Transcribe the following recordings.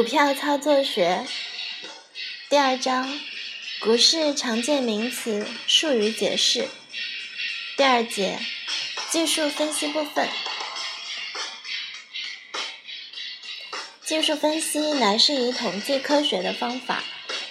股票操作学第二章：股市常见名词、术语解释。第二节：技术分析部分。技术分析乃是以统计科学的方法，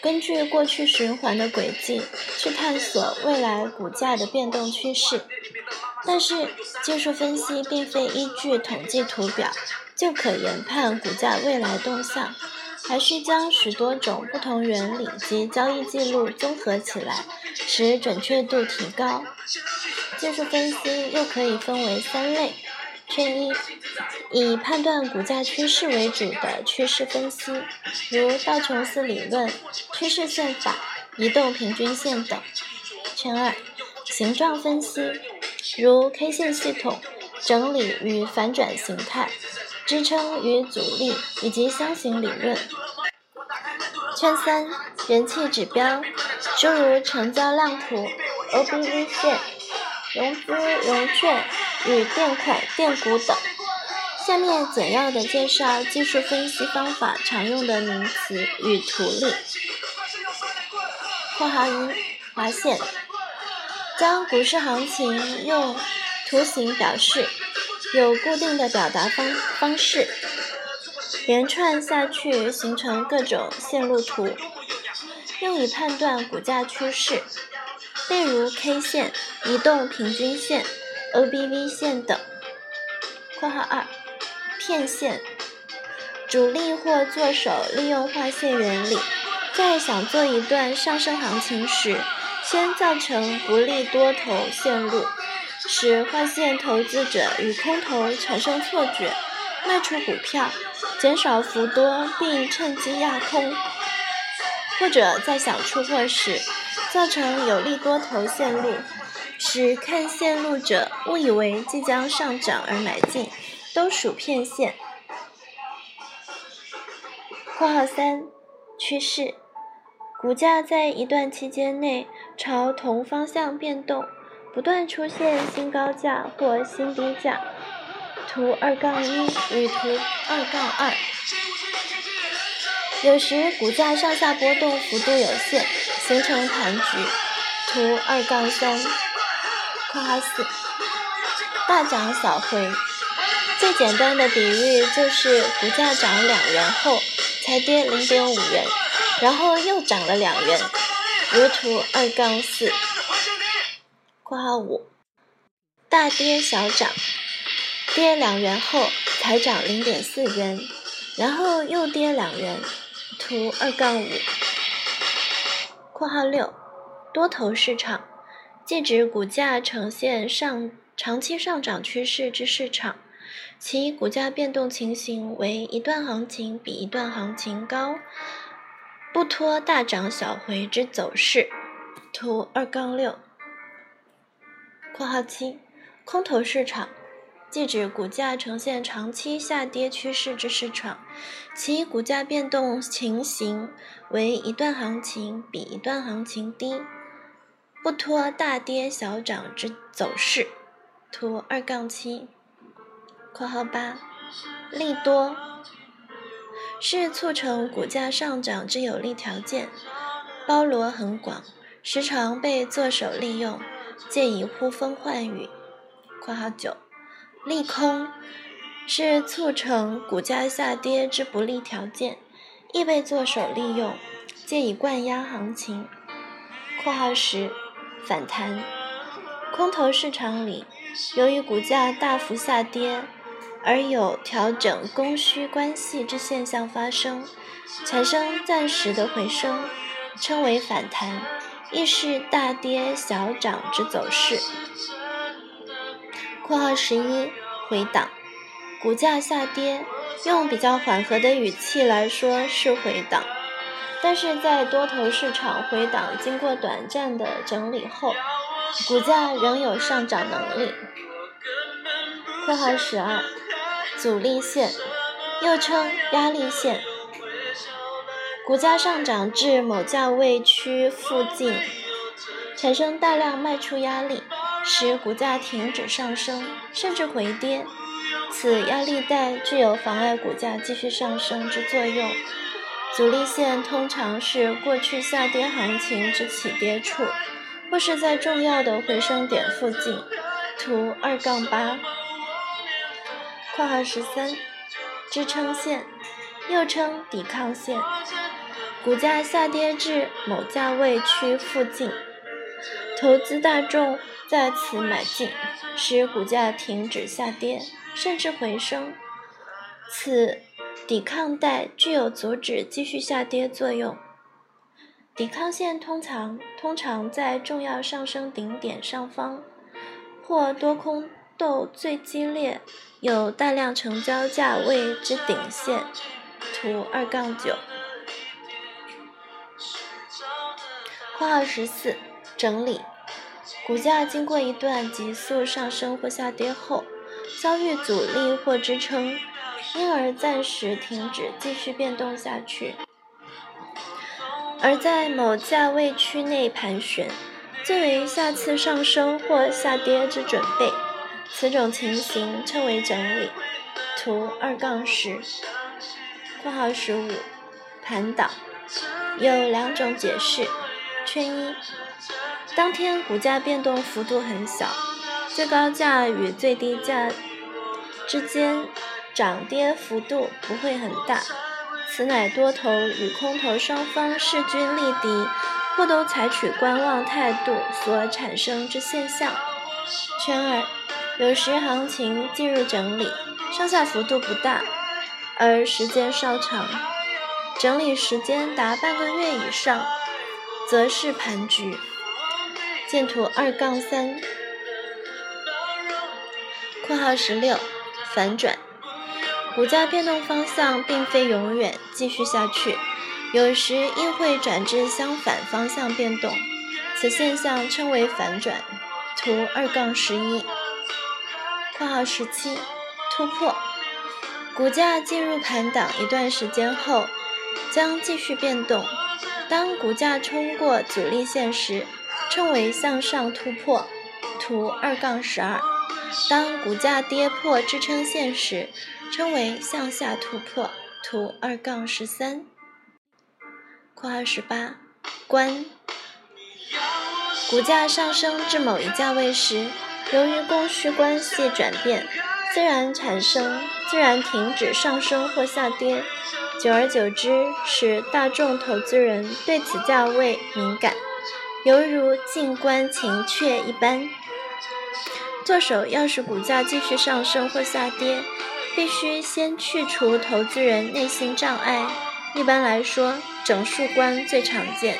根据过去循环的轨迹，去探索未来股价的变动趋势。但是，技术分析并非依据统计图表就可研判股价未来动向，还需将许多种不同原理及交易记录综合起来，使准确度提高。技术分析又可以分为三类：圈一，以判断股价趋势为主的趋势分析，如道琼斯理论、趋势线法、移动平均线等；圈二，形状分析。如 K 线系统、整理与反转形态、支撑与阻力以及箱型理论。圈三，人气指标，诸如成交量图、OBV 线、融资融券与垫款垫股等。下面简要的介绍技术分析方法常用的名词与图例。括号一，划线。将股市行情用图形表示，有固定的表达方方式，连串下去形成各种线路图，用以判断股价趋势，例如 K 线、移动平均线、OBV 线等。括号二，骗线，主力或做手利用画线原理，在想做一段上升行情时。先造成不利多头线路，使换线投资者与空头产生错觉，卖出股票，减少幅多，并趁机压空；或者在想出货时，造成有利多头线路，使看线路者误以为即将上涨而买进，都属骗线。括号三，趋势。股价在一段期间内朝同方向变动，不断出现新高价或新低价。图二杠一与图二杠二。有时股价上下波动幅度有限，形成盘局。图二杠三。括号四。大涨小回。最简单的比喻就是股价涨两元后才跌零点五元。然后又涨了两元，如图二杠四。括号五，大跌小涨，跌两元后才涨零点四元，然后又跌两元，图二杠五。括号六，多头市场，即指股价呈现上长期上涨趋势之市场，其股价变动情形为一段行情比一段行情高。不拖大涨小回之走势，图二杠六。括号七，空头市场，即指股价呈现长期下跌趋势之市场，其股价变动情形为一段行情比一段行情低，不拖大跌小涨之走势，图二杠七。括号八，利多。是促成股价上涨之有利条件，包罗很广，时常被作手利用，借以呼风唤雨。括号九，利空是促成股价下跌之不利条件，亦被作手利用，借以灌压行情。括号十，反弹，空头市场里，由于股价大幅下跌。而有调整供需关系之现象发生，产生暂时的回升，称为反弹，亦是大跌小涨之走势。括号十一回档，股价下跌，用比较缓和的语气来说是回档，但是在多头市场回档经过短暂的整理后，股价仍有上涨能力。括号十二。阻力线，又称压力线，股价上涨至某价位区附近，产生大量卖出压力，使股价停止上升，甚至回跌，此压力带具有妨碍股价继续上升之作用。阻力线通常是过去下跌行情之起跌处，或是在重要的回升点附近。图二杠八（括号十三）支撑线，又称抵抗线，股价下跌至某价位区附近，投资大众在此买进，使股价停止下跌，甚至回升。此抵抗带具有阻止继续下跌作用。抵抗线通常通常在重要上升顶点上方，或多空斗最激烈、有大量成交价位之顶线。图二杠九。括号十四整理，股价经过一段急速上升或下跌后，遭遇阻力或支撑。因而暂时停止继续变动下去，而在某价位区内盘旋，作为下次上升或下跌之准备。此种情形称为整理。图二杠十（括号十五）盘倒有两种解释：圈一，当天股价变动幅度很小，最高价与最低价之间。涨跌幅度不会很大，此乃多头与空头双方势均力敌，或都采取观望态度所产生之现象。圈二，有时行情进入整理，上下幅度不大，而时间稍长，整理时间达半个月以上，则是盘局。见图二杠三（括号十六）反转。股价变动方向并非永远继续下去，有时亦会转至相反方向变动，此现象称为反转。图二杠十一（括号十七）突破，股价进入盘档一段时间后，将继续变动。当股价冲过阻力线时，称为向上突破。图二杠十二，当股价跌破支撑线时。称为向下突破，图二杠十三（括号十八）关。股价上升至某一价位时，由于供需关系转变，自然产生，自然停止上升或下跌。久而久之，使大众投资人对此价位敏感，犹如静观情雀一般。做手要使股价继续上升或下跌。必须先去除投资人内心障碍。一般来说，整数关最常见，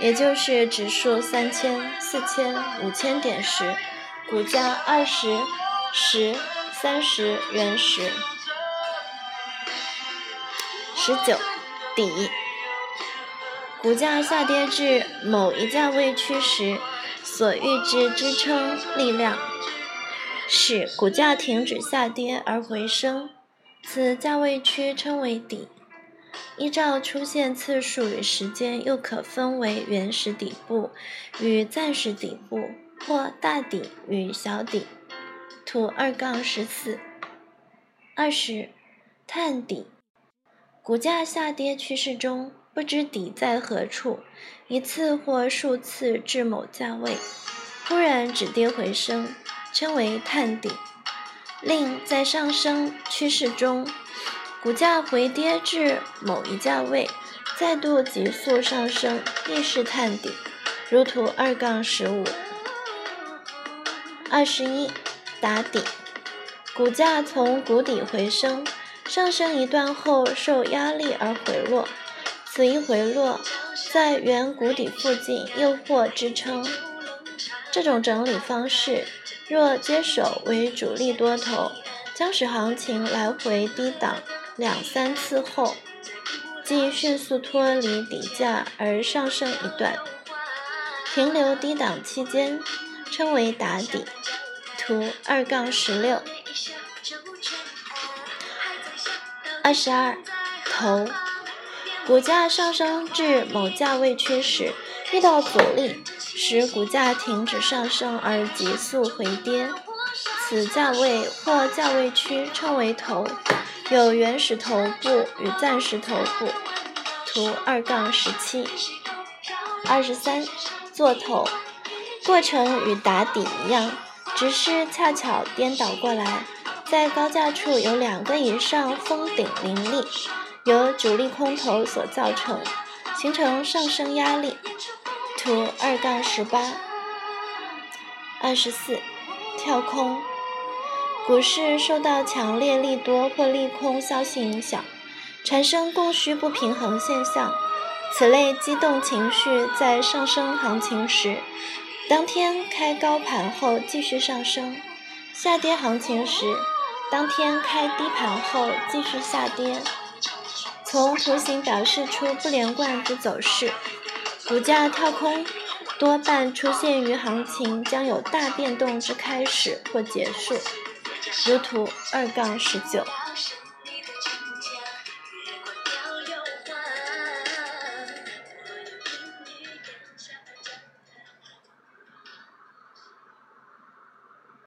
也就是指数三千、四千、五千点时，股价二十、十、三十元时。十九底，股价下跌至某一价位区时，所预知支撑力量。使股价停止下跌而回升，此价位区称为底。依照出现次数与时间，又可分为原始底部与暂时底部，或大底与小底。图二杠十四。二十，探底。股价下跌趋势中，不知底在何处，一次或数次至某价位，忽然止跌回升。称为探底，另在上升趋势中，股价回跌至某一价位，再度急速上升，亦是探底。如图二杠十五。二十一，打底，股价从谷底回升，上升一段后受压力而回落，此一回落，在原谷底附近又获支撑。这种整理方式。若接手为主力多头，将使行情来回低档两三次后，即迅速脱离底价而上升一段，停留低档期间，称为打底。图二杠十六。二十二，头，股价上升至某价位区时，遇到阻力。使股价停止上升而急速回跌，此价位或价位区称为头，有原始头部与暂时头部。图二杠十七。二十三，做头，过程与打底一样，只是恰巧颠倒过来。在高架处有两个以上封顶林立，由主力空头所造成，形成上升压力。图二杠十八。二十四，跳空，股市受到强烈利多或利空消息影响，产生供需不平衡现象。此类激动情绪在上升行情时，当天开高盘后继续上升；下跌行情时，当天开低盘后继续下跌。从图形表示出不连贯之走势，股价跳空。多半出现于行情将有大变动之开始或结束，如图二杠十九。